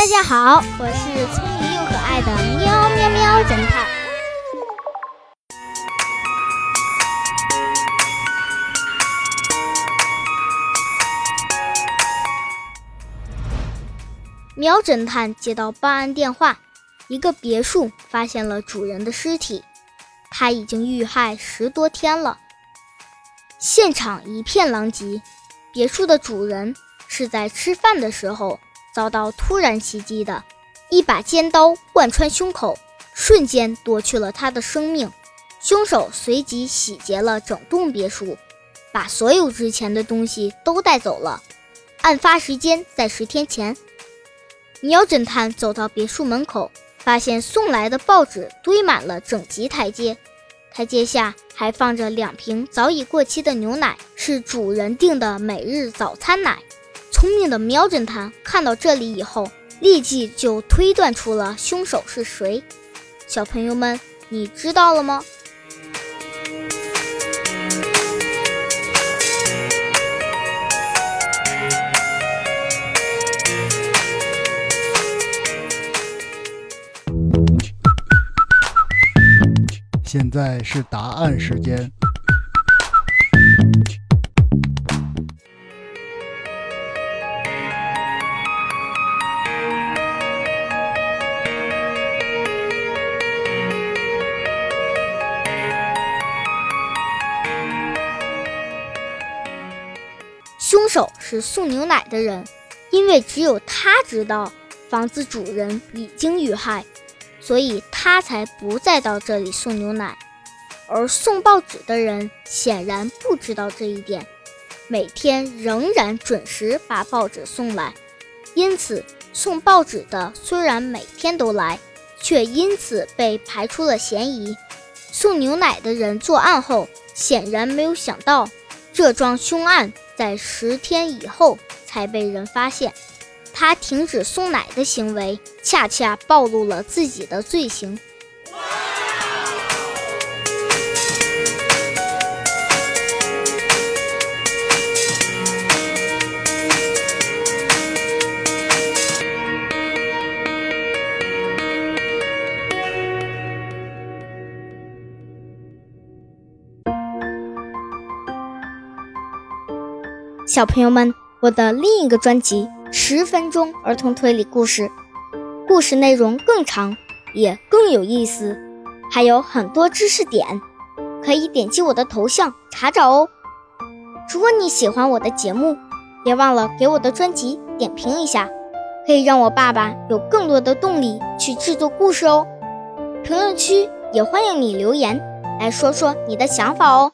大家好，我是聪明又可爱的喵喵喵侦探。喵侦探接到报案电话，一个别墅发现了主人的尸体，他已经遇害十多天了。现场一片狼藉，别墅的主人是在吃饭的时候。遭到突然袭击的，一把尖刀贯穿胸口，瞬间夺去了他的生命。凶手随即洗劫了整栋别墅，把所有值钱的东西都带走了。案发时间在十天前。喵侦探走到别墅门口，发现送来的报纸堆满了整级台阶，台阶下还放着两瓶早已过期的牛奶，是主人订的每日早餐奶。聪明的喵侦探看到这里以后，立即就推断出了凶手是谁。小朋友们，你知道了吗？现在是答案时间。凶手是送牛奶的人，因为只有他知道房子主人已经遇害，所以他才不再到这里送牛奶。而送报纸的人显然不知道这一点，每天仍然准时把报纸送来，因此送报纸的虽然每天都来，却因此被排除了嫌疑。送牛奶的人作案后，显然没有想到这桩凶案。在十天以后才被人发现，他停止送奶的行为，恰恰暴露了自己的罪行。小朋友们，我的另一个专辑《十分钟儿童推理故事》，故事内容更长，也更有意思，还有很多知识点，可以点击我的头像查找哦。如果你喜欢我的节目，别忘了给我的专辑点评一下，可以让我爸爸有更多的动力去制作故事哦。评论区也欢迎你留言，来说说你的想法哦。